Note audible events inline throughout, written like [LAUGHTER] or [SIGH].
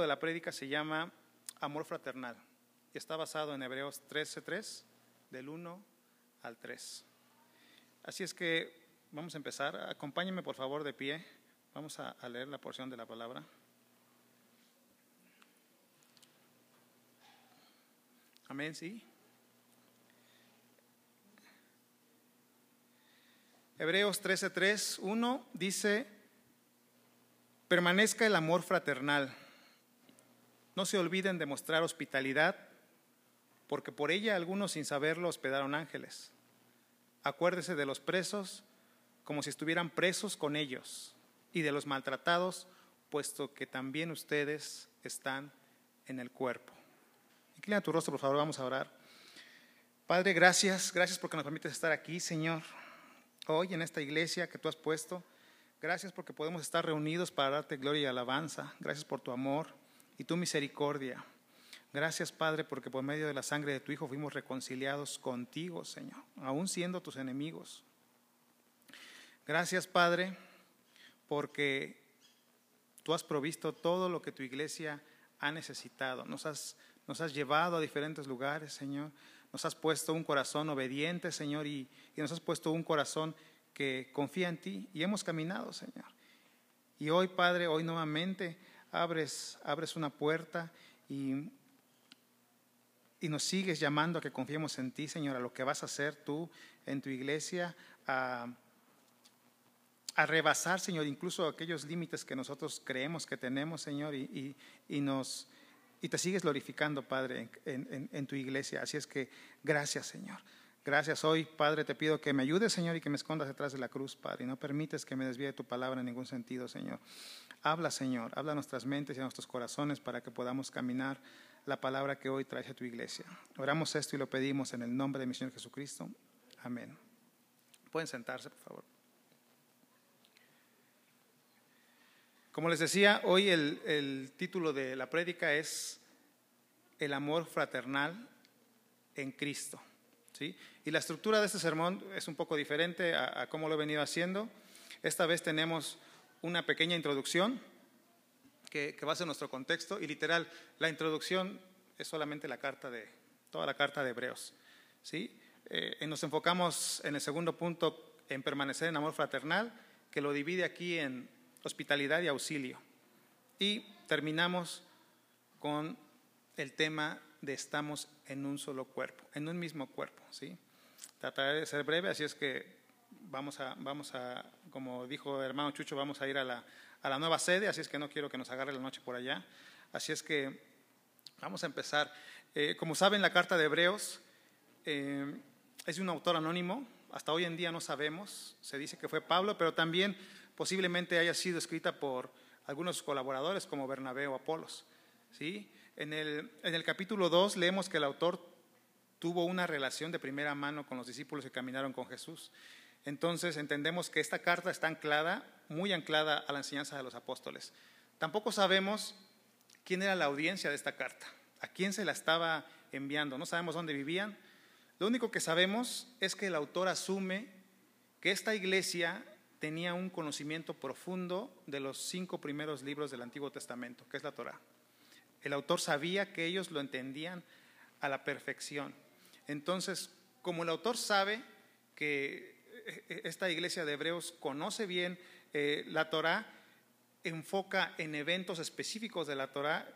De la prédica se llama Amor Fraternal y está basado en Hebreos 13:3, del 1 al 3. Así es que vamos a empezar. Acompáñenme por favor de pie. Vamos a, a leer la porción de la palabra. Amén, sí. Hebreos 13:3, 1 dice, permanezca el amor fraternal. No se olviden de mostrar hospitalidad, porque por ella algunos sin saberlo hospedaron ángeles. Acuérdese de los presos como si estuvieran presos con ellos, y de los maltratados, puesto que también ustedes están en el cuerpo. Inclina tu rostro, por favor, vamos a orar. Padre, gracias, gracias porque nos permites estar aquí, Señor, hoy en esta iglesia que tú has puesto. Gracias porque podemos estar reunidos para darte gloria y alabanza. Gracias por tu amor y tu misericordia. Gracias, Padre, porque por medio de la sangre de tu Hijo fuimos reconciliados contigo, Señor, aún siendo tus enemigos. Gracias, Padre, porque tú has provisto todo lo que tu iglesia ha necesitado. Nos has, nos has llevado a diferentes lugares, Señor. Nos has puesto un corazón obediente, Señor, y, y nos has puesto un corazón que confía en ti y hemos caminado, Señor. Y hoy, Padre, hoy nuevamente abres, abres una puerta y, y nos sigues llamando a que confiemos en ti, Señor, a lo que vas a hacer tú en tu iglesia, a, a rebasar, Señor, incluso aquellos límites que nosotros creemos que tenemos, Señor, y, y, y nos, y te sigues glorificando, Padre, en, en, tu iglesia. Así es que gracias, Señor. Gracias hoy, Padre, te pido que me ayudes, Señor, y que me escondas detrás de la cruz, Padre, y no permites que me desvíe tu palabra en ningún sentido, Señor. Habla, Señor, habla a nuestras mentes y a nuestros corazones para que podamos caminar la palabra que hoy traes a tu iglesia. Oramos esto y lo pedimos en el nombre de mi Señor Jesucristo. Amén. Pueden sentarse, por favor. Como les decía, hoy el, el título de la prédica es El amor fraternal en Cristo. ¿sí? Y la estructura de este sermón es un poco diferente a, a cómo lo he venido haciendo. Esta vez tenemos una pequeña introducción que, que, va a ser nuestro contexto y literal, la introducción es solamente la carta de, toda la carta de Hebreos. ¿sí? Eh, nos enfocamos en el segundo punto en permanecer en amor fraternal, que lo divide aquí en hospitalidad y auxilio. Y terminamos con el tema de estamos en un solo cuerpo, en un mismo cuerpo. ¿sí? Trataré de ser breve, así es que vamos a, vamos a como dijo hermano Chucho, vamos a ir a la, a la nueva sede, así es que no quiero que nos agarre la noche por allá. Así es que vamos a empezar. Eh, como saben, la carta de Hebreos eh, es de un autor anónimo, hasta hoy en día no sabemos, se dice que fue Pablo, pero también posiblemente haya sido escrita por algunos colaboradores como Bernabé o Apolos. ¿sí? En, el, en el capítulo 2 leemos que el autor tuvo una relación de primera mano con los discípulos que caminaron con Jesús. Entonces entendemos que esta carta está anclada, muy anclada a la enseñanza de los apóstoles. Tampoco sabemos quién era la audiencia de esta carta, a quién se la estaba enviando, no sabemos dónde vivían. Lo único que sabemos es que el autor asume que esta iglesia tenía un conocimiento profundo de los cinco primeros libros del Antiguo Testamento, que es la Torah. El autor sabía que ellos lo entendían a la perfección. Entonces, como el autor sabe que esta iglesia de Hebreos conoce bien eh, la Torah, enfoca en eventos específicos de la Torah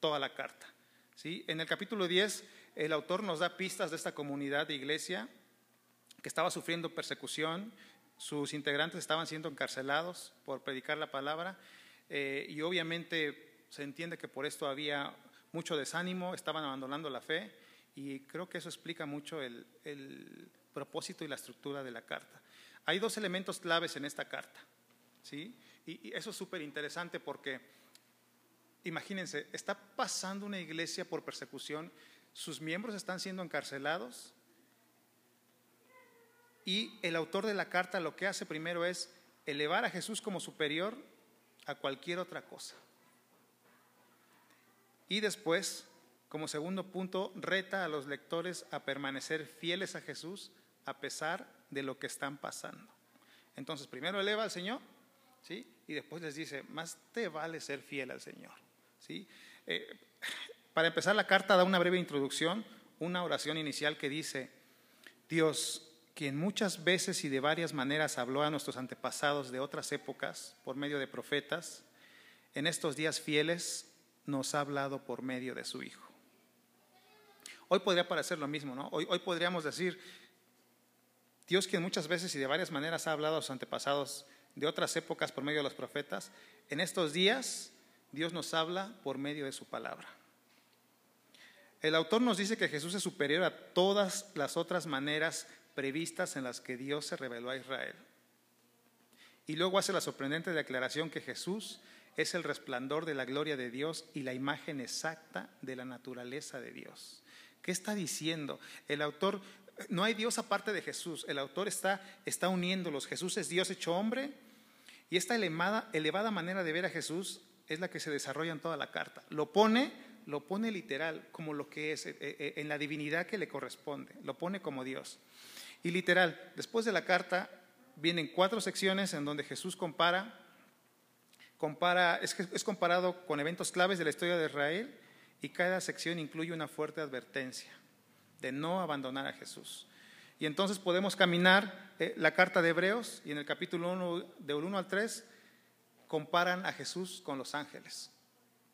toda la carta. ¿sí? En el capítulo 10, el autor nos da pistas de esta comunidad de iglesia que estaba sufriendo persecución, sus integrantes estaban siendo encarcelados por predicar la palabra eh, y obviamente se entiende que por esto había mucho desánimo, estaban abandonando la fe y creo que eso explica mucho el, el propósito y la estructura de la carta. Hay dos elementos claves en esta carta, ¿sí? Y, y eso es súper interesante porque, imagínense, está pasando una iglesia por persecución, sus miembros están siendo encarcelados y el autor de la carta lo que hace primero es elevar a Jesús como superior a cualquier otra cosa. Y después, como segundo punto, reta a los lectores a permanecer fieles a Jesús a pesar de lo que están pasando. Entonces, primero eleva al Señor, ¿sí? Y después les dice, más te vale ser fiel al Señor. ¿sí? Eh, para empezar la carta da una breve introducción, una oración inicial que dice, Dios, quien muchas veces y de varias maneras habló a nuestros antepasados de otras épocas por medio de profetas, en estos días fieles nos ha hablado por medio de su Hijo. Hoy podría parecer lo mismo, ¿no? Hoy, hoy podríamos decir, Dios quien muchas veces y de varias maneras ha hablado a sus antepasados de otras épocas por medio de los profetas, en estos días Dios nos habla por medio de su palabra. El autor nos dice que Jesús es superior a todas las otras maneras previstas en las que Dios se reveló a Israel. Y luego hace la sorprendente declaración que Jesús es el resplandor de la gloria de Dios y la imagen exacta de la naturaleza de Dios. ¿Qué está diciendo? El autor, no hay Dios aparte de Jesús, el autor está, está uniéndolos. Jesús es Dios hecho hombre y esta elevada, elevada manera de ver a Jesús es la que se desarrolla en toda la carta. Lo pone, lo pone literal como lo que es, eh, eh, en la divinidad que le corresponde, lo pone como Dios. Y literal, después de la carta vienen cuatro secciones en donde Jesús compara, compara es, es comparado con eventos claves de la historia de Israel y cada sección incluye una fuerte advertencia de no abandonar a Jesús. Y entonces podemos caminar eh, la carta de Hebreos y en el capítulo 1, de 1 al 3, comparan a Jesús con los ángeles.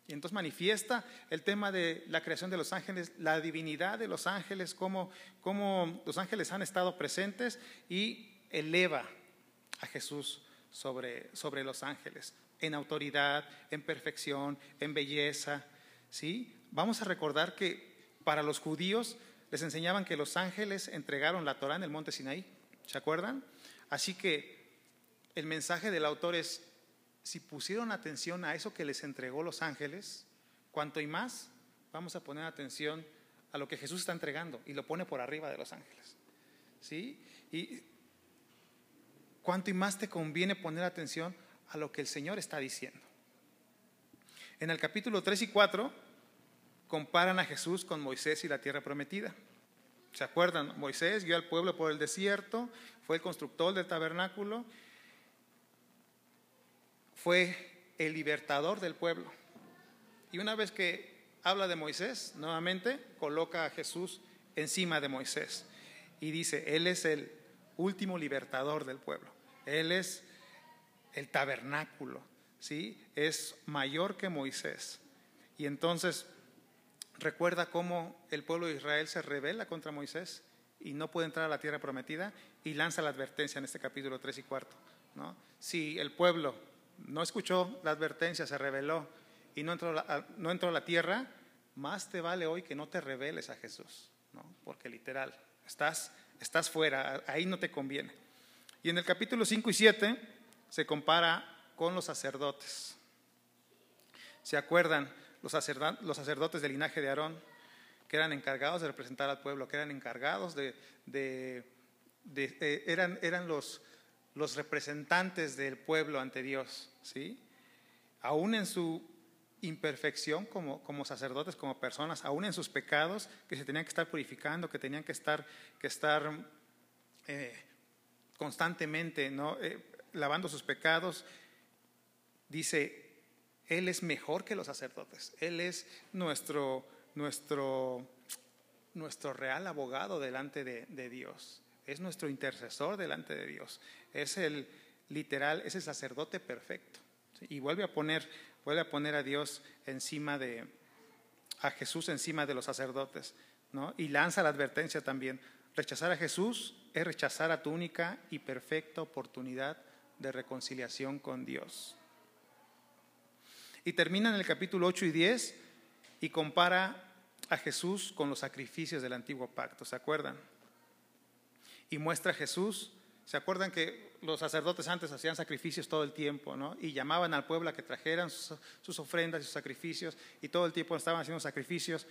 Y entonces manifiesta el tema de la creación de los ángeles, la divinidad de los ángeles, cómo, cómo los ángeles han estado presentes y eleva a Jesús sobre, sobre los ángeles, en autoridad, en perfección, en belleza. ¿sí? Vamos a recordar que para los judíos les enseñaban que los ángeles entregaron la Torah en el monte Sinaí. ¿Se acuerdan? Así que el mensaje del autor es, si pusieron atención a eso que les entregó los ángeles, cuanto y más vamos a poner atención a lo que Jesús está entregando y lo pone por arriba de los ángeles. ¿Sí? Y cuanto y más te conviene poner atención a lo que el Señor está diciendo. En el capítulo 3 y 4 comparan a Jesús con Moisés y la tierra prometida. ¿Se acuerdan? Moisés guió al pueblo por el desierto, fue el constructor del tabernáculo fue el libertador del pueblo. Y una vez que habla de Moisés, nuevamente coloca a Jesús encima de Moisés y dice, Él es el último libertador del pueblo, Él es el tabernáculo, ¿sí? Es mayor que Moisés. Y entonces recuerda cómo el pueblo de Israel se rebela contra Moisés y no puede entrar a la tierra prometida y lanza la advertencia en este capítulo 3 y cuarto. ¿no? Si el pueblo no escuchó la advertencia, se rebeló y no entró, a, no entró a la tierra, más te vale hoy que no te reveles a Jesús, ¿no? porque literal, estás, estás fuera, ahí no te conviene. Y en el capítulo 5 y 7 se compara con los sacerdotes. ¿Se acuerdan? Los, sacerdotes del linaje de Aarón, que eran encargados de representar al pueblo, que eran encargados de, de, eh, eran, eran los, los representantes del pueblo ante Dios, ¿sí? Aún en su imperfección como, como, sacerdotes, como personas, aún en sus pecados, que se tenían que estar purificando, que tenían que estar, que estar eh, constantemente ¿no? Eh, lavando sus pecados, dice, Él es mejor que los sacerdotes, Él es nuestro, nuestro, nuestro real abogado delante de, de Dios es nuestro intercesor delante de Dios, es el literal, es el sacerdote perfecto. Y vuelve a poner, vuelve a poner a Dios encima de, a Jesús encima de los sacerdotes, ¿no? Y lanza la advertencia también. Rechazar a Jesús es rechazar a tu única y perfecta oportunidad de reconciliación con Dios. Y termina en el capítulo 8 y 10 y compara a Jesús con los sacrificios del antiguo pacto, ¿se acuerdan? y muestra a Jesús. ¿Se acuerdan que los sacerdotes antes hacían sacrificios todo el tiempo, ¿no? Y llamaban al pueblo a que trajeran sus, ofrendas y sus sacrificios y todo el tiempo estaban haciendo sacrificios.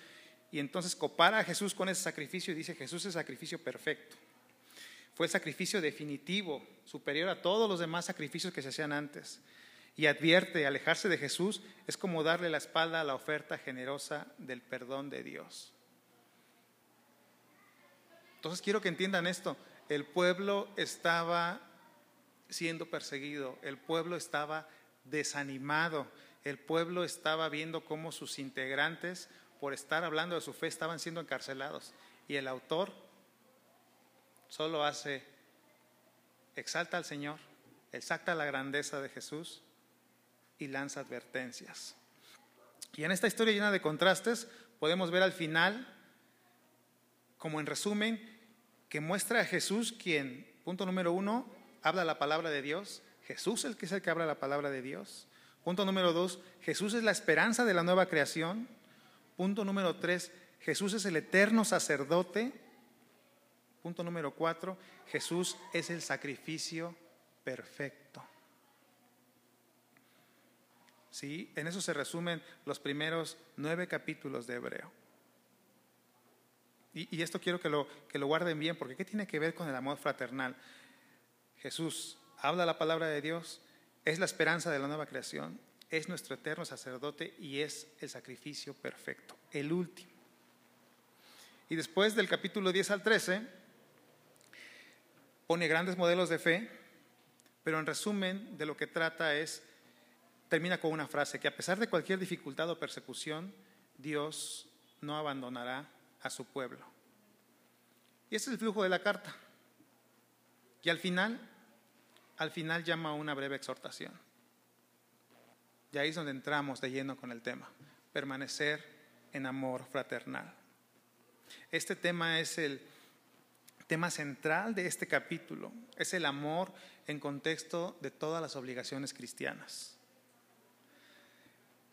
Y entonces compara a Jesús con ese sacrificio y dice, Jesús es sacrificio perfecto. Fue el sacrificio definitivo, superior a todos los demás sacrificios que se hacían antes. Y advierte, alejarse de Jesús es como darle la espalda a la oferta generosa del perdón de Dios. Entonces quiero que entiendan esto. El pueblo estaba siendo perseguido, el pueblo estaba desanimado, el pueblo estaba viendo cómo sus integrantes, por estar hablando de su fe, estaban siendo encarcelados. Y el autor solo hace, exalta al Señor, exalta la grandeza de Jesús y lanza advertencias. Y en esta historia llena de contrastes podemos ver al final, como en resumen, que muestra a Jesús quien, punto número uno, habla la palabra de Dios. Jesús el que es el que habla la palabra de Dios. Punto número dos, Jesús es la esperanza de la nueva creación. Punto número tres, Jesús es el eterno sacerdote. Punto número cuatro, Jesús es el sacrificio perfecto. ¿Sí? En eso se resumen los primeros nueve capítulos de Hebreo. Y, esto quiero que lo, que lo guarden bien, porque ¿qué tiene que ver con el amor fraternal? Jesús habla la palabra de Dios, es la esperanza de la nueva creación, es nuestro eterno sacerdote y es el sacrificio perfecto, el último. Y después del capítulo 10 al 13, pone grandes modelos de fe, pero en resumen de lo que trata es, termina con una frase, que a pesar de cualquier dificultad o persecución, Dios no abandonará a su pueblo. Y ese es el flujo de la carta. Y al final, al final llama a una breve exhortación. Y ahí es donde entramos de lleno con el tema, permanecer en amor fraternal. Este tema es el tema central de este capítulo, es el amor en contexto de todas las obligaciones cristianas.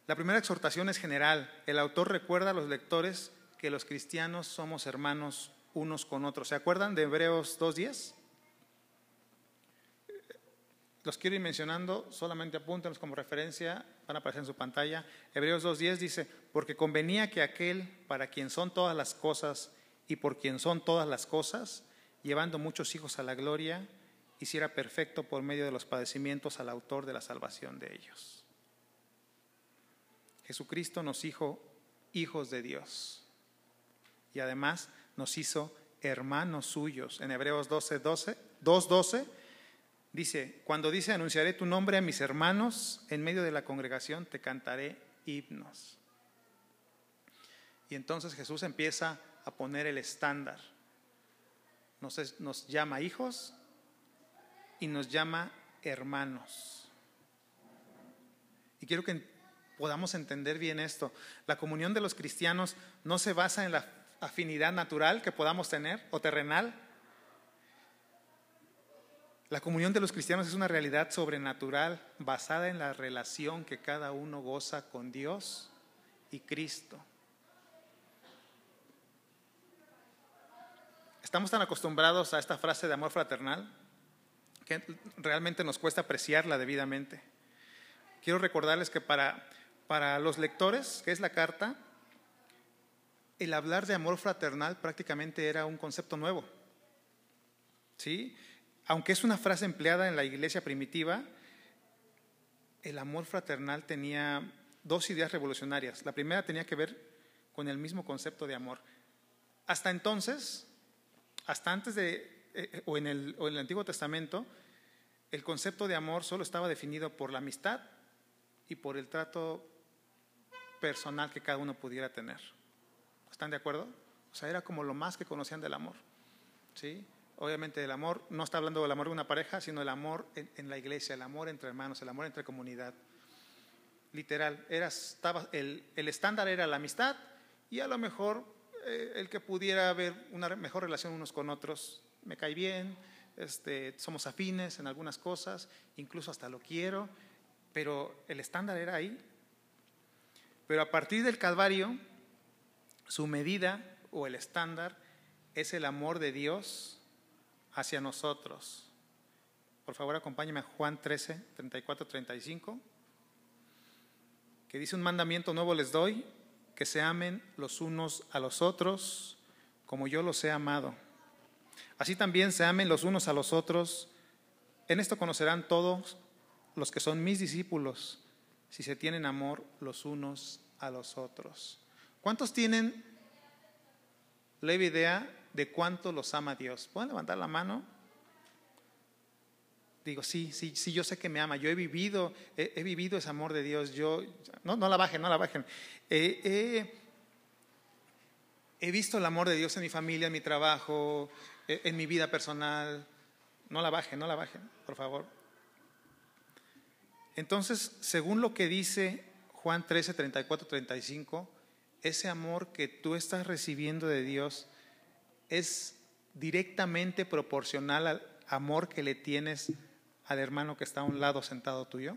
La primera exhortación es general. El autor recuerda a los lectores que los cristianos somos hermanos unos con otros. ¿Se acuerdan de Hebreos 2.10? Los quiero ir mencionando, solamente apúntenlos como referencia, van a aparecer en su pantalla. Hebreos 2.10 dice, porque convenía que aquel para quien son todas las cosas y por quien son todas las cosas, llevando muchos hijos a la gloria, hiciera perfecto por medio de los padecimientos al autor de la salvación de ellos. Jesucristo nos hizo hijos de Dios y además nos hizo hermanos suyos. En Hebreos 12, 12, 2.12 dice, cuando dice, anunciaré tu nombre a mis hermanos, en medio de la congregación te cantaré himnos. Y entonces Jesús empieza a poner el estándar. Nos, nos llama hijos y nos llama hermanos. Y quiero que podamos entender bien esto. La comunión de los cristianos no se basa en la afinidad natural que podamos tener o terrenal. La comunión de los cristianos es una realidad sobrenatural basada en la relación que cada uno goza con Dios y Cristo. Estamos tan acostumbrados a esta frase de amor fraternal que realmente nos cuesta apreciarla debidamente. Quiero recordarles que para, para los lectores, que es la carta, el hablar de amor fraternal prácticamente era un concepto nuevo. ¿Sí? Aunque es una frase empleada en la iglesia primitiva, el amor fraternal tenía dos ideas revolucionarias. La primera tenía que ver con el mismo concepto de amor. Hasta entonces, hasta antes de, eh, eh, o, en el, o en el Antiguo Testamento, el concepto de amor solo estaba definido por la amistad y por el trato personal que cada uno pudiera tener. ¿Están de acuerdo? O sea, era como lo más que conocían del amor. ¿Sí? Obviamente el amor, no está hablando del amor de una pareja, sino el amor en, la iglesia, el amor entre hermanos, el amor entre comunidad. Literal, era, estaba, el, estándar era la amistad y a lo mejor eh, el que pudiera haber una mejor relación unos con otros, me cae bien, este, somos afines en algunas cosas, incluso hasta lo quiero, pero el estándar era ahí. Pero a partir del Calvario, su medida o el estándar es el amor de Dios hacia nosotros. Por favor, acompáñame a Juan 13, 34, 35, que dice un mandamiento nuevo les doy, que se amen los unos a los otros como yo los he amado. Así también se amen los unos a los otros. En esto conocerán todos los que son mis discípulos, si se tienen amor los unos a los otros. ¿Cuántos tienen leve idea de cuánto los ama Dios? ¿Pueden levantar la mano? digo, sí, sí, sí, yo sé que me ama, yo he vivido, he, vivido ese amor de Dios, yo, no, no la bajen, no la bajen. he visto el amor de Dios en mi familia, en mi trabajo, en mi vida personal. No la bajen, no la bajen, por favor. Entonces, según lo que dice Juan 13, 34, 35, ese amor que tú estás recibiendo de Dios es directamente proporcional al amor que le tienes al hermano que está a un lado sentado tuyo?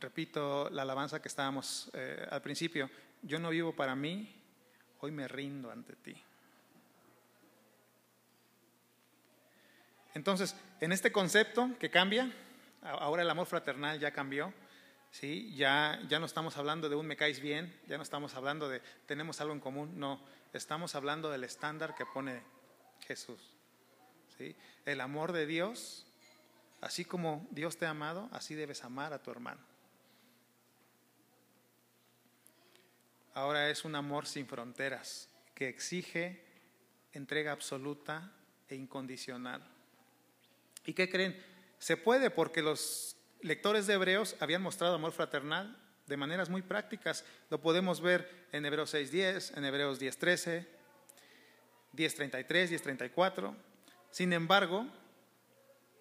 Repito la alabanza que estábamos eh, al principio. Yo no vivo para mí, hoy me rindo ante ti. Entonces, en este concepto que cambia, ahora el amor fraternal ya cambió, ¿sí? ya, ya no estamos hablando de un me caes bien, ya no estamos hablando de tenemos algo en común, no, estamos hablando del estándar que pone Jesús. ¿sí? El amor de Dios, así como Dios te ha amado, así debes amar a tu hermano. Ahora es un amor sin fronteras, que exige entrega absoluta e incondicional. ¿Y qué creen? Se puede porque los lectores de Hebreos habían mostrado amor fraternal de maneras muy prácticas. Lo podemos ver en Hebreos 6.10, en Hebreos 10.13, 10.33, 10.34. Sin embargo,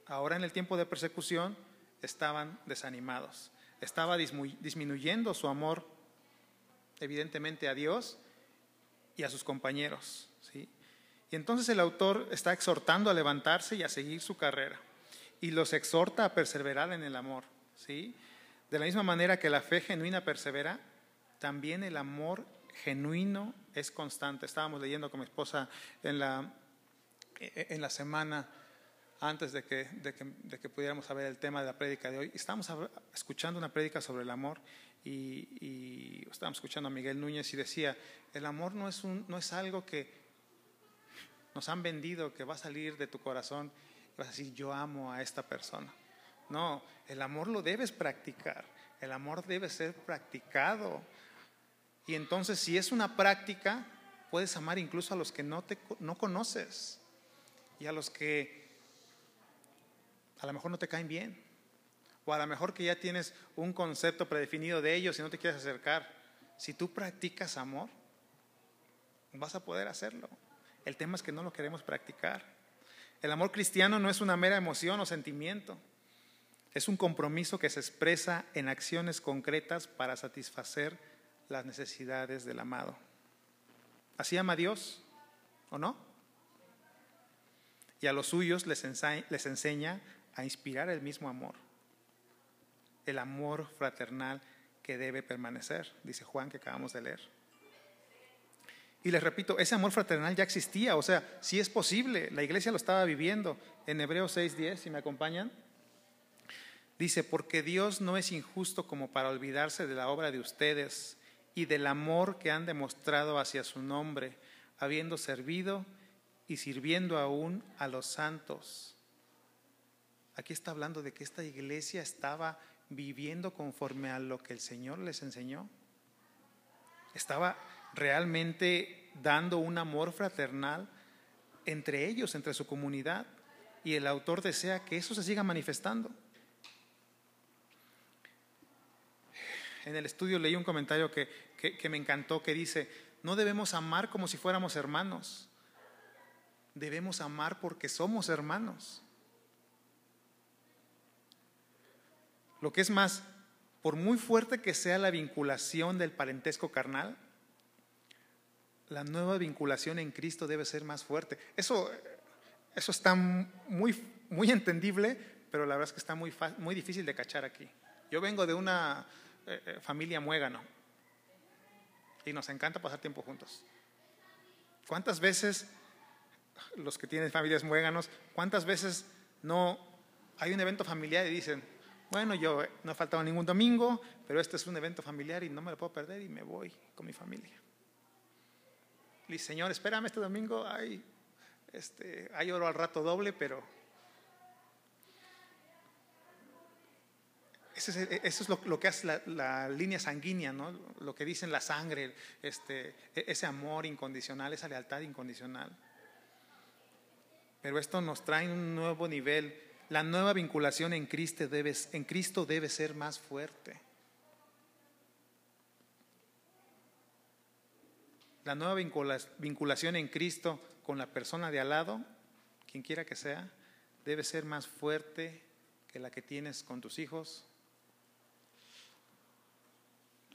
ahora en el tiempo de persecución estaban desanimados. Estaba disminuyendo su amor evidentemente a Dios y a sus compañeros. ¿sí? Y entonces el autor está exhortando a levantarse y a seguir su carrera y los exhorta a perseverar en el amor. ¿sí? De la misma manera que la fe genuina persevera, también el amor genuino es constante. Estábamos leyendo con mi esposa en la, en la semana antes de que, de, que, de que, pudiéramos saber el tema de la prédica de hoy. Estábamos escuchando una prédica sobre el amor y, y, estábamos escuchando a Miguel Núñez y decía, el amor no es, un, no es algo que nos han vendido, que va a salir de tu corazón vas a decir, yo amo a esta persona. No, el amor lo debes practicar, el amor debe ser practicado. Y entonces si es una práctica, puedes amar incluso a los que no, te, no conoces y a los que a lo mejor no te caen bien. O a lo mejor que ya tienes un concepto predefinido de ellos y no te quieres acercar. Si tú practicas amor, vas a poder hacerlo. El tema es que no lo queremos practicar. El amor cristiano no es una mera emoción o sentimiento, es un compromiso que se expresa en acciones concretas para satisfacer las necesidades del amado. ¿Así ama Dios o no? Y a los suyos les enseña, a inspirar el mismo amor, el amor fraternal que debe permanecer, dice Juan que acabamos de leer. Y les repito, ese amor fraternal ya existía, o sea, si es posible, la iglesia lo estaba viviendo. En Hebreos 6:10, si me acompañan, dice, porque Dios no es injusto como para olvidarse de la obra de ustedes y del amor que han demostrado hacia su nombre, habiendo servido y sirviendo aún a los santos. Aquí está hablando de que esta iglesia estaba viviendo conforme a lo que el Señor les enseñó. Estaba realmente dando un amor fraternal entre ellos, entre su comunidad, y el autor desea que eso se siga manifestando. En el estudio leí un comentario que, que, me encantó que dice, no debemos amar como si fuéramos hermanos, debemos amar porque somos hermanos. Lo que es más, por muy fuerte que sea la vinculación del parentesco carnal, la nueva vinculación en Cristo debe ser más fuerte. Eso, eso está muy, muy entendible, pero la verdad es que está muy, muy difícil de cachar aquí. Yo vengo de una eh, eh, familia muégano y nos encanta pasar tiempo juntos. ¿Cuántas veces, los que tienen familias muéganos, cuántas veces no hay un evento familiar y dicen, bueno, yo no he faltado ningún domingo, pero este es un evento familiar y no me lo puedo perder y me voy con mi familia? Dice, Señor, espérame este domingo, hay, este, hay oro al rato doble, pero eso es lo, que hace la, línea sanguínea, ¿no? lo que dicen la sangre, este, e, ese amor incondicional, esa lealtad incondicional. Pero esto nos trae un nuevo nivel. La nueva vinculación en Cristo debe, en Cristo debe ser más fuerte. La nueva vinculación en Cristo con la persona de al lado, quien quiera que sea, debe ser más fuerte que la que tienes con tus hijos,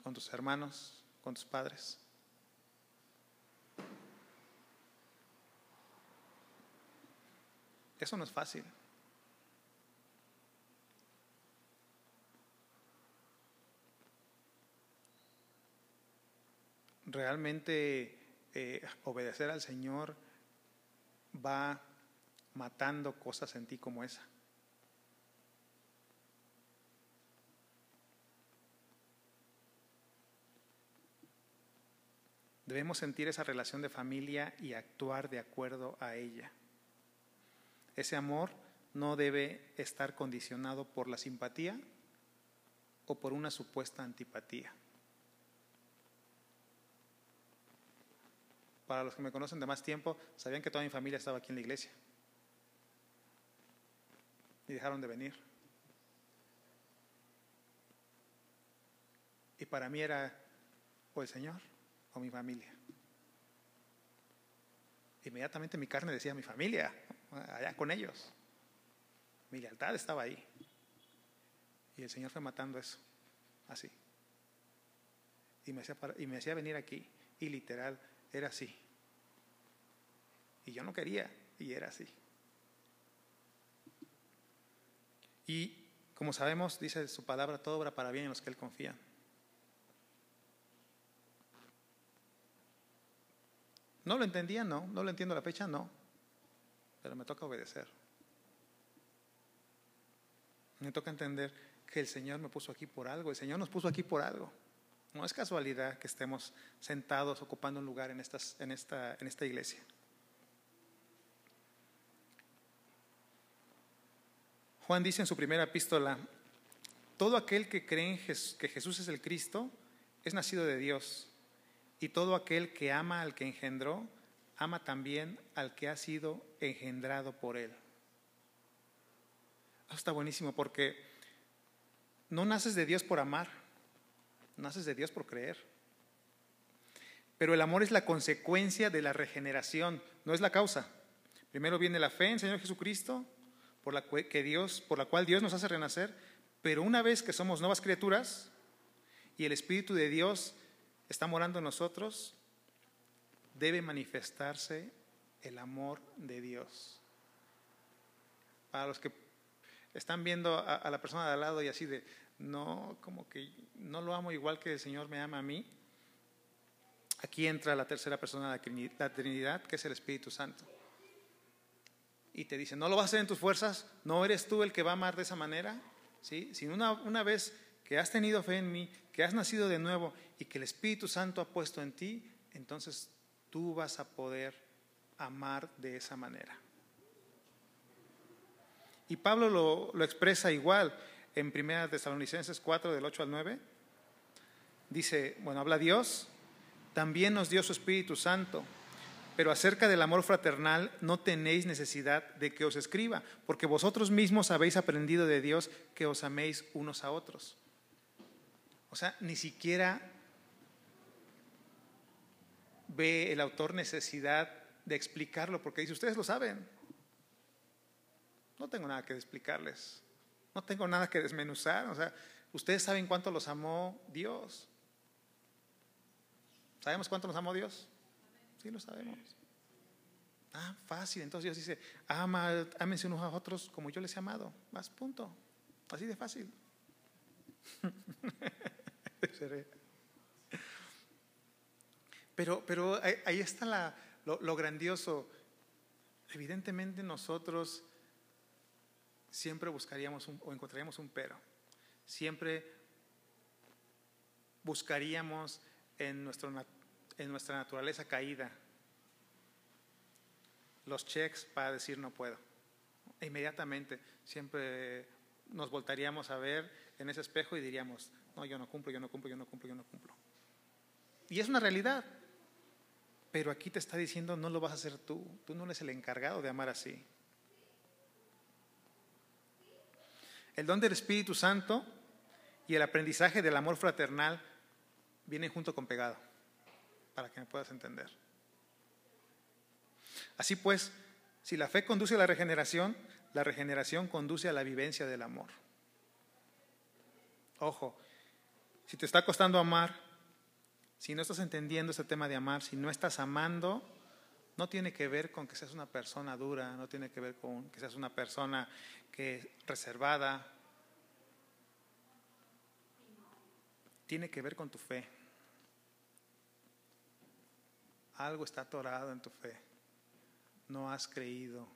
con tus hermanos, con tus padres. Eso no es fácil. Realmente eh, obedecer al Señor va matando cosas en ti como esa. Debemos sentir esa relación de familia y actuar de acuerdo a ella. Ese amor no debe estar condicionado por la simpatía o por una supuesta antipatía. Para los que me conocen de más tiempo, sabían que toda mi familia estaba aquí en la iglesia. Y dejaron de venir. Y para mí era o el Señor o mi familia. Inmediatamente mi carne decía mi familia, allá con ellos. Mi lealtad estaba ahí. Y el Señor fue matando eso, así. Y me hacía, y me hacía venir aquí, y literal, era así. Y yo no quería, y era así. Y como sabemos, dice su palabra, todo obra para bien en los que Él confía. No lo entendía, no. No lo entiendo la fecha, no. Pero me toca obedecer. Me toca entender que el Señor me puso aquí por algo. El Señor nos puso aquí por algo. No es casualidad que estemos sentados ocupando un lugar en, esta, iglesia. Juan dice en su primera epístola, todo aquel que cree que Jesús es el Cristo es nacido de Dios. Y todo aquel que ama al que engendró, ama también al que ha sido engendrado por él. Eso está buenísimo porque no naces de Dios por amar, naces de Dios por creer. Pero el amor es la consecuencia de la regeneración, no es la causa. Primero viene la fe en Señor Jesucristo, por la, que Dios, por la cual Dios nos hace renacer, pero una vez que somos nuevas criaturas y el Espíritu de Dios está morando en nosotros, debe manifestarse el amor de Dios. Para los que están viendo a, la persona de al lado y así de, no, como que no lo amo igual que el Señor me ama a mí, aquí entra la tercera persona de la Trinidad, que es el Espíritu Santo. Y te dice, no lo vas a hacer en tus fuerzas, no eres tú el que va a amar de esa manera, ¿sí? Sino una, una vez que has tenido fe en mí, que has nacido de nuevo y que el Espíritu Santo ha puesto en ti, entonces tú vas a poder amar de esa manera. Y Pablo lo, expresa igual en 1 Tesalonicenses 4, del 8 al 9. Dice, bueno, habla Dios, también nos dio su Espíritu Santo, pero acerca del amor fraternal no tenéis necesidad de que os escriba, porque vosotros mismos habéis aprendido de Dios que os améis unos a otros. O sea, ni siquiera ve el autor necesidad de explicarlo, porque dice, ustedes lo saben. No tengo nada que explicarles. No tengo nada que desmenuzar. O sea, ustedes saben cuánto los amó Dios. ¿Sabemos cuánto nos amó Dios? Sí, lo sabemos. Ah, fácil. Entonces Dios dice, ama, ámense unos a otros como yo les he amado. Más punto. Así de fácil. [LAUGHS] Pero, pero ahí está lo, grandioso. Evidentemente nosotros siempre buscaríamos o encontraríamos un pero. Siempre buscaríamos en, nuestro, en nuestra naturaleza caída los checks para decir no puedo. E inmediatamente siempre nos voltaríamos a ver en ese espejo y diríamos, no, yo no cumplo, yo no cumplo, yo no cumplo, yo no cumplo. Y es una realidad. Pero aquí te está diciendo, no lo vas a hacer tú, tú no eres el encargado de amar así. El don del Espíritu Santo y el aprendizaje del amor fraternal vienen junto con pegado, para que me puedas entender. Así pues, si la fe conduce a la regeneración, la regeneración conduce a la vivencia del amor. Ojo, si te está costando amar, si no estás entendiendo este tema de amar, si no estás amando, no tiene que ver con que seas una persona dura, no tiene que ver con que seas una persona que reservada. Tiene que ver con tu fe. Algo está atorado en tu fe. No has creído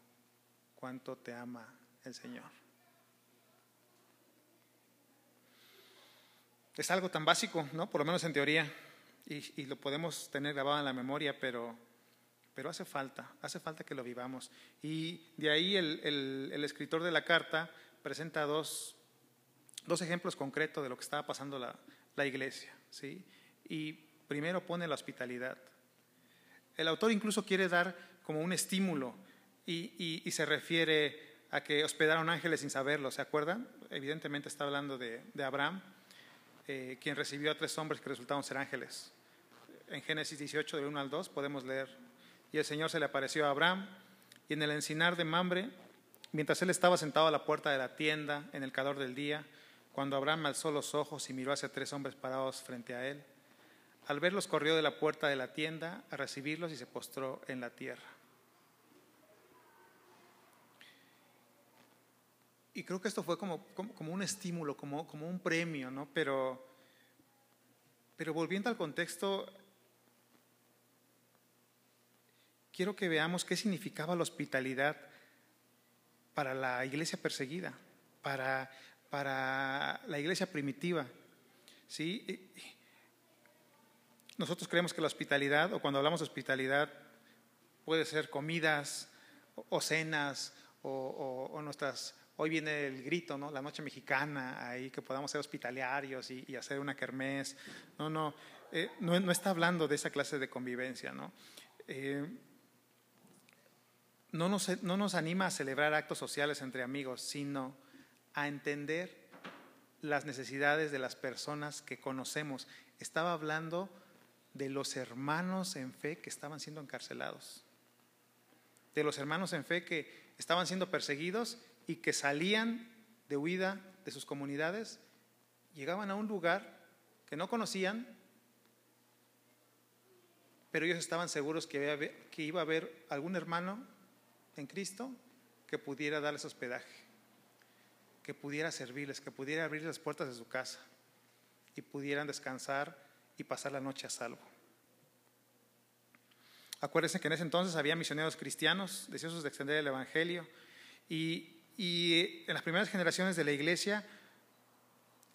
cuánto te ama el Señor. Es algo tan básico, ¿no? Por lo menos en teoría y, lo podemos tener grabado en la memoria, pero, pero hace falta, hace falta que lo vivamos. Y de ahí el, el, escritor de la carta presenta dos, dos, ejemplos concretos de lo que estaba pasando la, la iglesia. ¿sí? Y primero pone la hospitalidad. El autor incluso quiere dar como un estímulo y, y, se refiere a que hospedaron ángeles sin saberlo, ¿se acuerdan? Evidentemente está hablando de, de Abraham, eh, quien recibió a tres hombres que resultaron ser ángeles en Génesis 18, del 1 al 2, podemos leer. Y el Señor se le apareció a Abraham y en el encinar de Mambre, mientras él estaba sentado a la puerta de la tienda en el calor del día, cuando Abraham alzó los ojos y miró hacia tres hombres parados frente a él, al verlos corrió de la puerta de la tienda a recibirlos y se postró en la tierra. Y creo que esto fue como, como, un estímulo, como, como un premio, ¿no? Pero, pero volviendo al contexto, quiero que veamos qué significaba la hospitalidad para la iglesia perseguida, para, para la iglesia primitiva. ¿sí? Nosotros creemos que la hospitalidad, o cuando hablamos de hospitalidad, puede ser comidas o, cenas o, nuestras... Hoy viene el grito, ¿no? La noche mexicana, ahí que podamos ser hospitalarios y, hacer una kermés. No, no, eh, no, no, está hablando de esa clase de convivencia, ¿no? Eh, no nos, anima a celebrar actos sociales entre amigos, sino a entender las necesidades de las personas que conocemos. Estaba hablando de los hermanos en fe que estaban siendo encarcelados, de los hermanos en fe que estaban siendo perseguidos y que salían de huida de sus comunidades, llegaban a un lugar que no conocían, pero ellos estaban seguros que, iba a haber algún hermano en Cristo que pudiera darles hospedaje, que pudiera servirles, que pudiera abrir las puertas de su casa y pudieran descansar y pasar la noche a salvo. Acuérdense que en ese entonces había misioneros cristianos deseosos de extender el Evangelio y, y en las primeras generaciones de la iglesia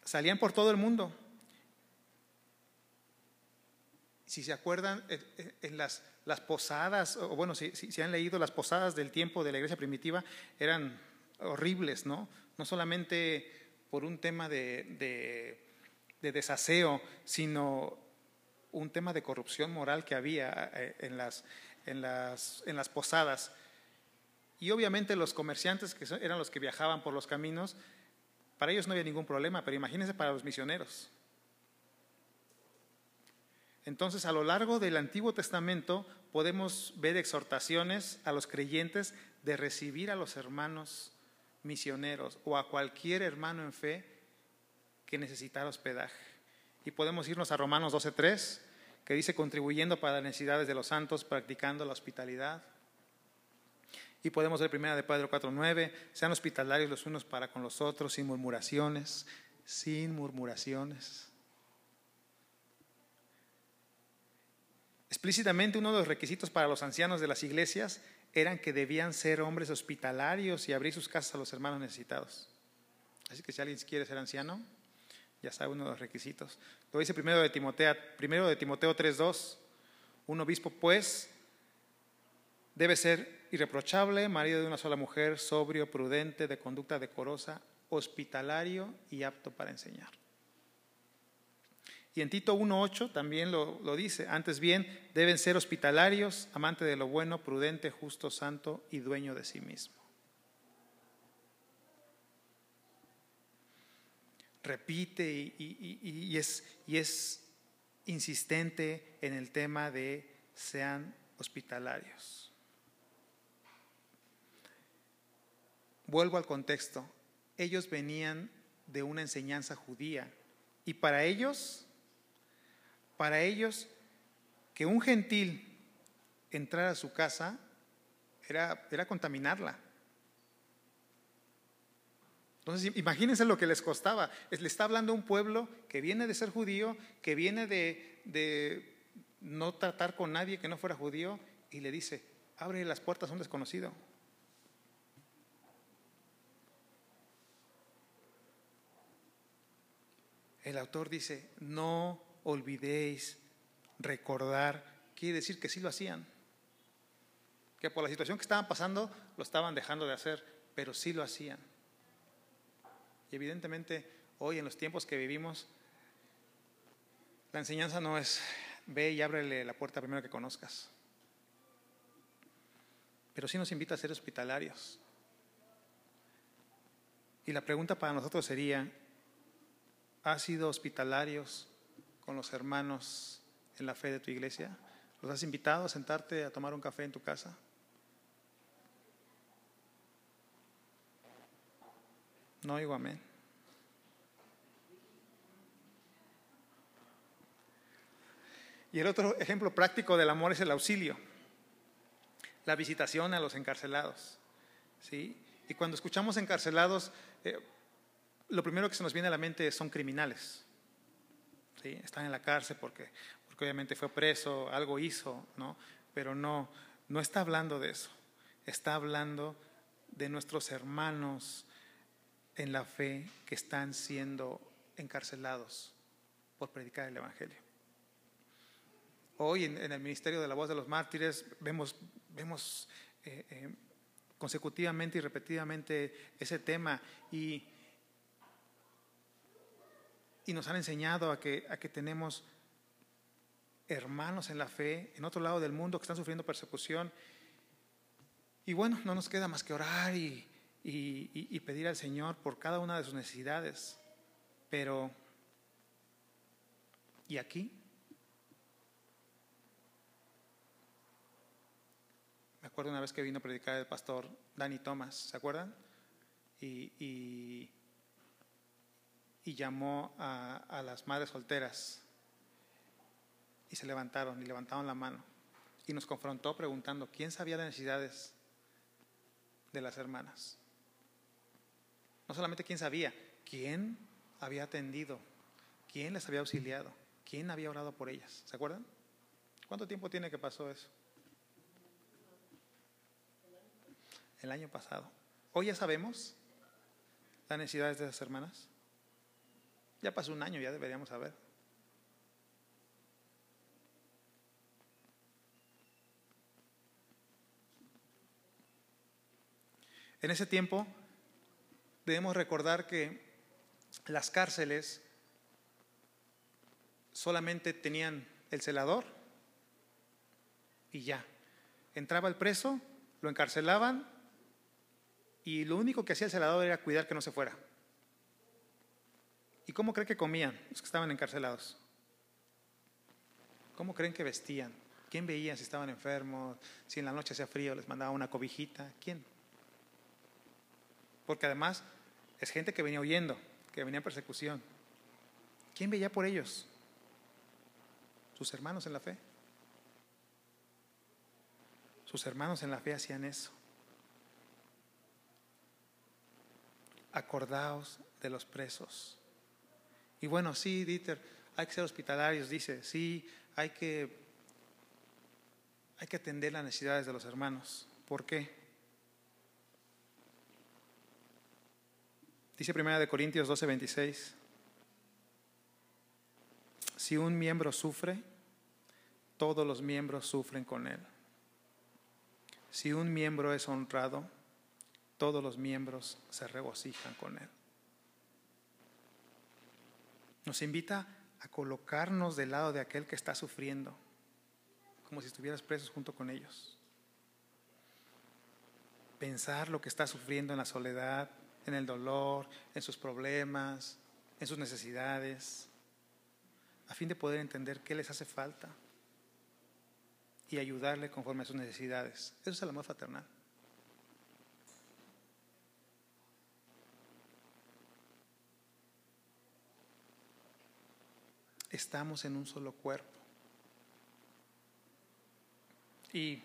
salían por todo el mundo. Si se acuerdan, en las posadas, o bueno, si, han leído las posadas del tiempo de la iglesia primitiva, eran horribles, ¿no? No solamente por un tema de, desaseo, sino un tema de corrupción moral que había eh, en las, en las posadas. Y obviamente los comerciantes, que eran los que viajaban por los caminos, para ellos no había ningún problema, pero imagínense para los misioneros. Entonces, a lo largo del Antiguo Testamento podemos ver exhortaciones a los creyentes de recibir a los hermanos misioneros o a cualquier hermano en fe que necesitara hospedaje. Y podemos irnos a Romanos 12.3, que dice contribuyendo para las necesidades de los santos, practicando la hospitalidad. Y podemos ver primera de Pedro 4.9, sean hospitalarios los unos para con los otros, sin murmuraciones, sin murmuraciones. Explícitamente uno de los requisitos para los ancianos de las iglesias eran que debían ser hombres hospitalarios y abrir sus casas a los hermanos necesitados. Así que si alguien quiere ser anciano, ya sabe uno de los requisitos. Lo dice primero de Timoteo, primero de Timoteo 3.2. Un obispo, pues, debe ser irreprochable, marido de una sola mujer, sobrio, prudente, de conducta decorosa, hospitalario y apto para enseñar. Y en Tito 1.8 también lo, lo, dice, antes bien, deben ser hospitalarios, amante de lo bueno, prudente, justo, santo y dueño de sí mismo. Repite y, y, es, y es insistente en el tema de sean hospitalarios. Vuelvo al contexto. Ellos venían de una enseñanza judía y para ellos para ellos que un gentil entrara a su casa era, era contaminarla. Entonces, imagínense lo que les costaba. Le está hablando un pueblo que viene de ser judío, que viene de, de no tratar con nadie que no fuera judío, y le dice, abre las puertas a un desconocido. El autor dice, no olvidéis recordar, quiere decir que sí lo hacían. Que por la situación que estaban pasando lo estaban dejando de hacer, pero sí lo hacían. Y evidentemente hoy en los tiempos que vivimos, la enseñanza no es ve y ábrele la puerta primero que conozcas. Pero sí nos invita a ser hospitalarios. Y la pregunta para nosotros sería, ¿has sido hospitalarios con los hermanos en la fe de tu iglesia? ¿Los has invitado a sentarte a tomar un café en tu casa? No digo amén. Y el otro ejemplo práctico del amor es el auxilio, la visitación a los encarcelados. ¿sí? Y cuando escuchamos encarcelados, eh, lo primero que se nos viene a la mente son criminales. Están en la cárcel porque, obviamente fue preso, algo hizo. Pero no, no está hablando de eso. Está hablando de nuestros hermanos en la fe que están siendo encarcelados por predicar el Evangelio. Hoy en, el Ministerio de la Voz de los Mártires vemos, vemos eh, eh, consecutivamente y repetidamente ese tema y y nos han enseñado a que, a que tenemos hermanos en la fe en otro lado del mundo que están sufriendo persecución. Y bueno, no nos queda más que orar y, y, pedir al Señor por cada una de sus necesidades. Pero, ¿y aquí? Me acuerdo una vez que vino a predicar el pastor Danny Thomas, ¿se acuerdan? y, y llamó a, las madres solteras y se levantaron y levantaron la mano y nos confrontó preguntando quién sabía de necesidades de las hermanas. No solamente quién sabía, quién había atendido, quién les había auxiliado, quién había orado por ellas. ¿Se acuerdan? ¿Cuánto tiempo tiene que pasó eso? El año pasado. Hoy ya sabemos las necesidades de esas hermanas. Ya pasó un año, ya deberíamos saber. En ese tiempo debemos recordar que las cárceles solamente tenían el celador y ya. Entraba el preso, lo encarcelaban y lo único que hacía el celador era cuidar que no se fuera. ¿Y cómo creen que comían los que estaban encarcelados? ¿Cómo creen que vestían? ¿Quién veía si estaban enfermos? Si en la noche hacía frío, les mandaba una cobijita. ¿Quién? Porque además es gente que venía huyendo, que venía en persecución. ¿Quién veía por ellos? Sus hermanos en la fe. Sus hermanos en la fe hacían eso. Acordaos de los presos. Y bueno, sí, Dieter, hay que ser hospitalarios, dice, sí, hay que, hay que atender las necesidades de los hermanos. ¿Por qué? Dice Primera de Corintios 12, 26. Si un miembro sufre, todos los miembros sufren con él. Si un miembro es honrado, todos los miembros se regocijan con él. Nos invita a colocarnos del lado de aquel que está sufriendo, como si estuvieras presos junto con ellos. Pensar lo que está sufriendo en la soledad, en el dolor, en sus problemas, en sus necesidades, a fin de poder entender qué les hace falta y ayudarle conforme a sus necesidades. Eso es el amor fraternal. Estamos en un solo cuerpo. Y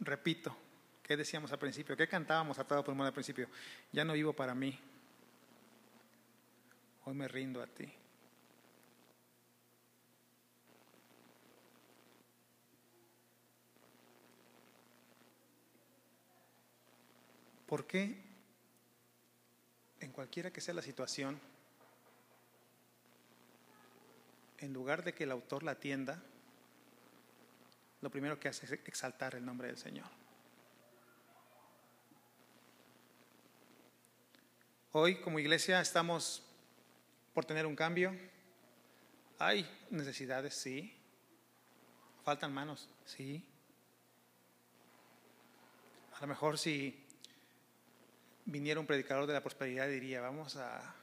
repito, ¿qué decíamos al principio? ¿Qué cantábamos a todo pulmón al principio? Ya no vivo para mí. Hoy me rindo a ti. ¿Por qué en cualquiera que sea la situación, en lugar de que el autor la atienda, lo primero que hace es exaltar el nombre del Señor? Hoy como iglesia estamos por tener un cambio. Hay necesidades, sí. Faltan manos, sí. A lo mejor si viniera un predicador de la prosperidad diría, vamos a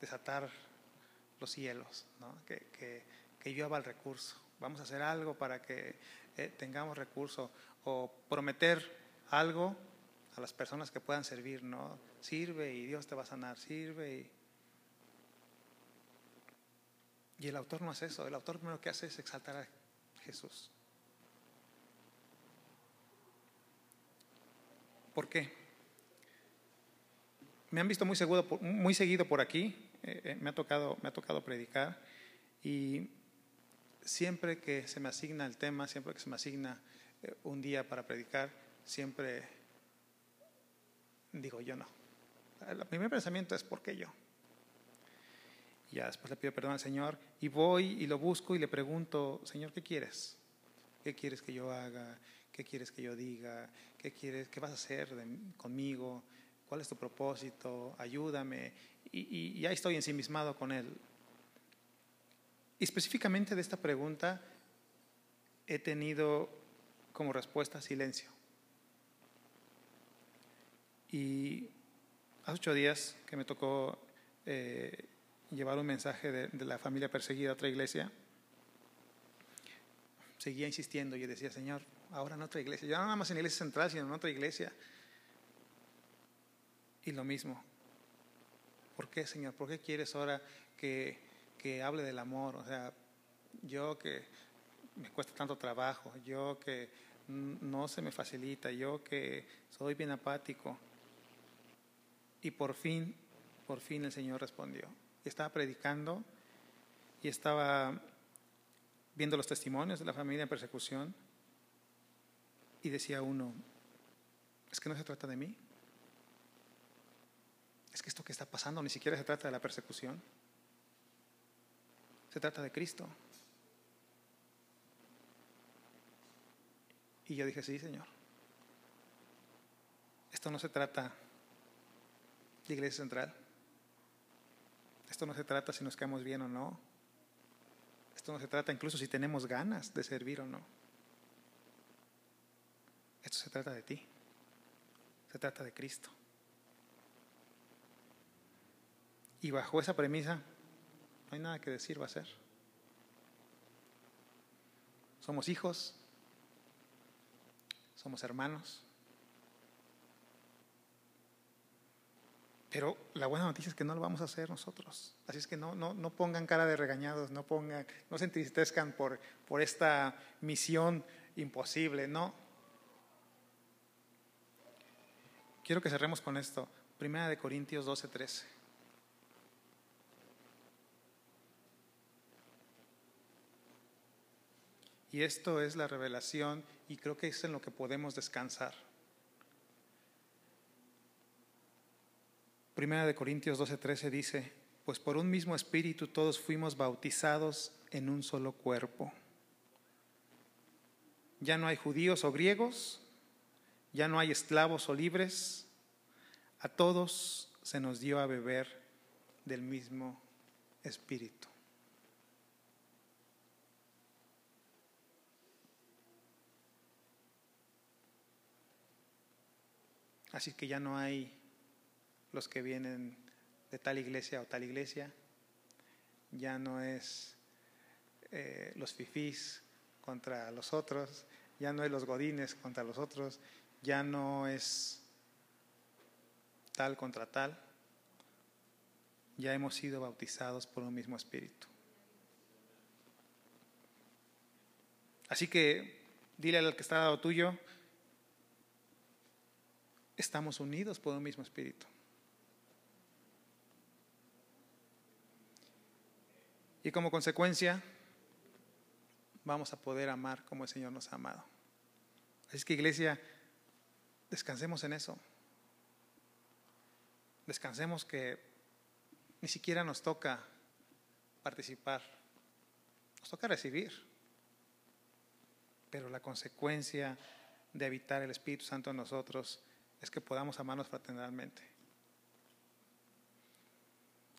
desatar los cielos, ¿no? que, que, que llueva el recurso, vamos a hacer algo para que eh, tengamos recurso o prometer algo a las personas que puedan servir, ¿no? Sirve y Dios te va a sanar, sirve y... Y el autor no hace eso, el autor lo que hace es exaltar a Jesús. ¿Por qué? me han visto muy, seguro, muy seguido por aquí, eh, eh, me, ha tocado, me ha tocado predicar y siempre que se me asigna el tema, siempre que se me asigna eh, un día para predicar, siempre digo yo no. El primer pensamiento es ¿por qué yo? Ya después le pido perdón al Señor y voy y lo busco y le pregunto, Señor, ¿qué quieres? ¿Qué quieres que yo haga? ¿Qué quieres que yo diga? ¿Qué quieres? ¿Qué vas a hacer conmigo? ¿Cuál es tu propósito? Ayúdame. Y, ya estoy ensimismado con él. Y específicamente de esta pregunta he tenido como respuesta silencio. Y hace ocho días que me tocó eh, llevar un mensaje de, de, la familia perseguida a otra iglesia, seguía insistiendo y decía, Señor, ahora en otra iglesia, ya no nada más en la iglesia central, sino en otra iglesia. Y lo mismo. ¿Por qué, Señor? ¿Por qué quieres ahora que, que hable del amor? O sea, yo que me cuesta tanto trabajo, yo que no se me facilita, yo que soy bien apático. Y por fin, por fin el Señor respondió. Estaba predicando y estaba viendo los testimonios de la familia en persecución y decía uno, es que no se trata de mí, es que esto que está pasando ni siquiera se trata de la persecución, se trata de Cristo. Y yo dije, sí, Señor, esto no se trata de Iglesia Central, esto no se trata si nos quedamos bien o no, esto no se trata incluso si tenemos ganas de servir o no. Esto se trata de ti, se trata de Cristo. Y bajo esa premisa, no hay nada que decir, va a ser. Somos hijos, somos hermanos. Pero la buena noticia es que no lo vamos a hacer nosotros. Así es que no, no, no pongan cara de regañados, no pongan, no se entristezcan por, por esta misión imposible, no. Quiero que cerremos con esto. Primera de Corintios 12, 13. Y esto es la revelación y creo que es en lo que podemos descansar. Primera de Corintios 12:13 dice, pues por un mismo espíritu todos fuimos bautizados en un solo cuerpo. Ya no hay judíos o griegos, ya no hay esclavos o libres, a todos se nos dio a beber del mismo espíritu. Así que ya no hay los que vienen de tal iglesia o tal iglesia, ya no es eh, los fifís contra los otros, ya no es los godines contra los otros, ya no es tal contra tal, ya hemos sido bautizados por un mismo espíritu. Así que dile al que está dado tuyo, estamos unidos por un mismo espíritu. Y como consecuencia, vamos a poder amar como el Señor nos ha amado. Así que iglesia, descansemos en eso. Descansemos que ni siquiera nos toca participar, nos toca recibir. Pero la consecuencia de habitar el Espíritu Santo en nosotros es que podamos amarnos fraternalmente.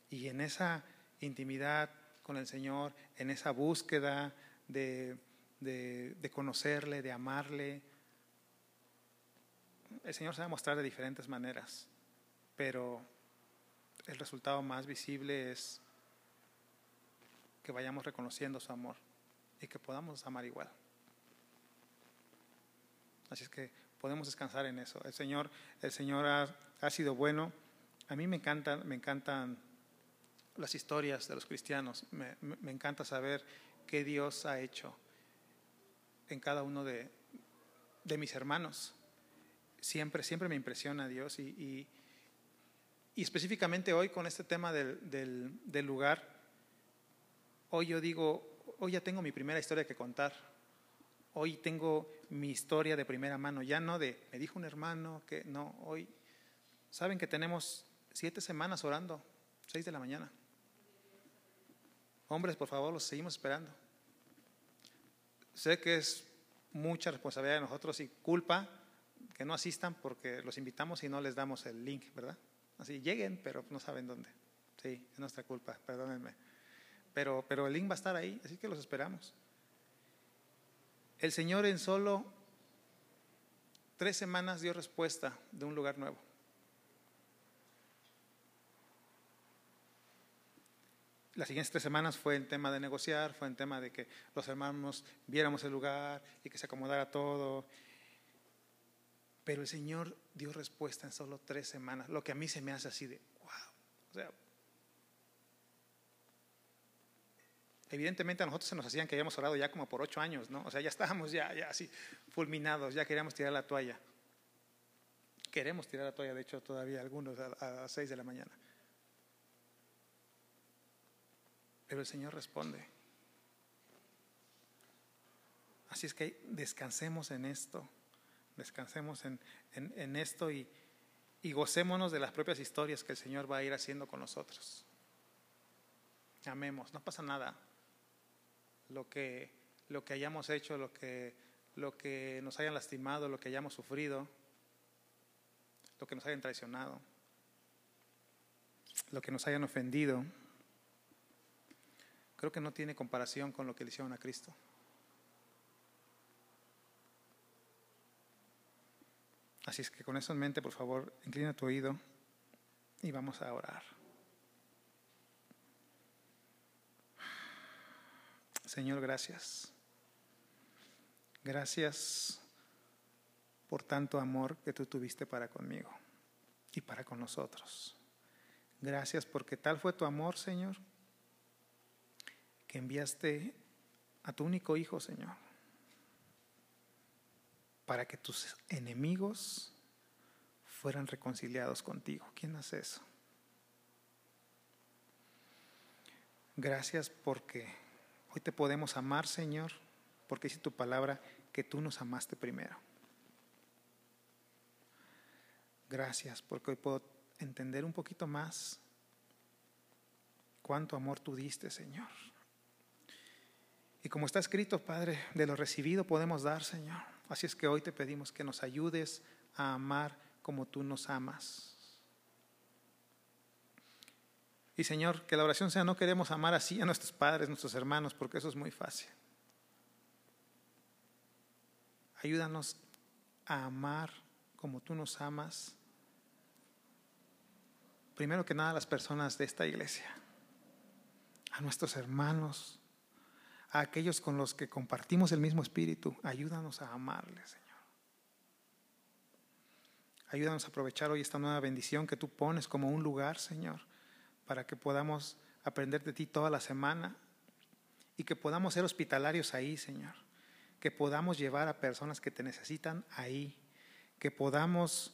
Y en esa intimidad con el Señor, en esa búsqueda de, de, conocerle, de amarle, el Señor se va a mostrar de diferentes maneras, pero el resultado más visible es que vayamos reconociendo su amor y que podamos amar igual. Así es que podemos descansar en eso. El Señor, el Señor ha, sido bueno. A mí me encantan, me encantan las historias de los cristianos. Me, encanta saber qué Dios ha hecho en cada uno de, mis hermanos. Siempre, siempre me impresiona Dios y, y, específicamente hoy con este tema del, del lugar, hoy yo digo, hoy ya tengo mi primera historia que contar Hoy tengo mi historia de primera mano, ya no de, me dijo un hermano que no, hoy, saben que tenemos siete semanas orando, seis de la mañana. Hombres, por favor, los seguimos esperando. Sé que es mucha responsabilidad de nosotros y culpa que no asistan porque los invitamos y no les damos el link, ¿verdad? Así, lleguen, pero no saben dónde. Sí, es nuestra culpa, perdónenme. Pero, pero el link va a estar ahí, así que los esperamos. El Señor en solo tres semanas dio respuesta de un lugar nuevo. Las siguientes tres semanas fue en tema de negociar, fue en tema de que los hermanos viéramos el lugar y que se acomodara todo. Pero el Señor dio respuesta en solo tres semanas, lo que a mí se me hace así de, wow. O sea, Evidentemente a nosotros se nos hacían que habíamos orado ya como por ocho años, ¿no? O sea, ya estábamos ya, ya así fulminados, ya queríamos tirar la toalla. Queremos tirar la toalla, de hecho, todavía algunos a, las seis de la mañana. Pero el Señor responde. Así es que descansemos en esto, descansemos en, en, esto y, y gocémonos de las propias historias que el Señor va a ir haciendo con nosotros. Amemos, no pasa nada lo que, lo que hayamos hecho, lo que, lo que nos hayan lastimado, lo que hayamos sufrido, lo que nos hayan traicionado, lo que nos hayan ofendido, creo que no tiene comparación con lo que le hicieron a Cristo. Así es que con eso en mente, por favor, inclina tu oído y vamos a orar. Señor, gracias. Gracias por tanto amor que tú tuviste para conmigo y para con nosotros. Gracias porque tal fue tu amor, Señor, que enviaste a tu único Hijo, Señor, para que tus enemigos fueran reconciliados contigo. ¿Quién hace eso? Gracias porque Hoy te podemos amar, Señor, porque dice tu palabra que tú nos amaste primero. Gracias, porque hoy puedo entender un poquito más cuánto amor tú diste, Señor. Y como está escrito, Padre, de lo recibido podemos dar, Señor. Así es que hoy te pedimos que nos ayudes a amar como tú nos amas. Y Señor, que la oración sea, no queremos amar así a nuestros padres, nuestros hermanos, porque eso es muy fácil. Ayúdanos a amar como tú nos amas. Primero que nada a las personas de esta iglesia, a nuestros hermanos, a aquellos con los que compartimos el mismo espíritu. Ayúdanos a amarles, Señor. Ayúdanos a aprovechar hoy esta nueva bendición que tú pones como un lugar, Señor para que podamos aprender de ti toda la semana y que podamos ser hospitalarios ahí, Señor. Que podamos llevar a personas que te necesitan ahí. Que podamos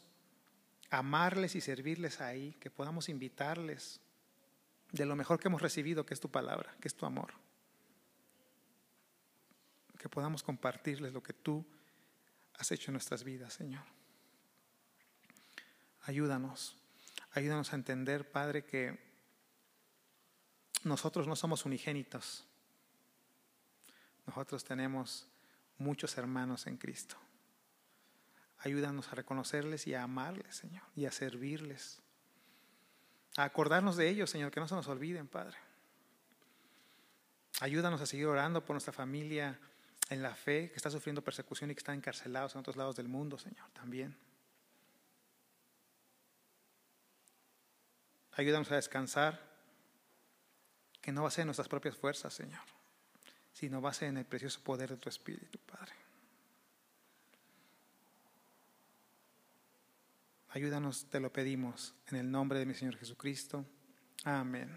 amarles y servirles ahí. Que podamos invitarles de lo mejor que hemos recibido, que es tu palabra, que es tu amor. Que podamos compartirles lo que tú has hecho en nuestras vidas, Señor. Ayúdanos. Ayúdanos a entender, Padre, que nosotros no somos unigénitos. Nosotros tenemos muchos hermanos en Cristo. Ayúdanos a reconocerles y a amarles, Señor, y a servirles. A acordarnos de ellos, Señor, que no se nos olviden, Padre. Ayúdanos a seguir orando por nuestra familia en la fe que está sufriendo persecución y que está encarcelados en otros lados del mundo, Señor, también. Ayúdanos a descansar que no va a ser en nuestras propias fuerzas, Señor, sino va a ser en el precioso poder de tu Espíritu, Padre. Ayúdanos, te lo pedimos, en el nombre de mi Señor Jesucristo. Amén.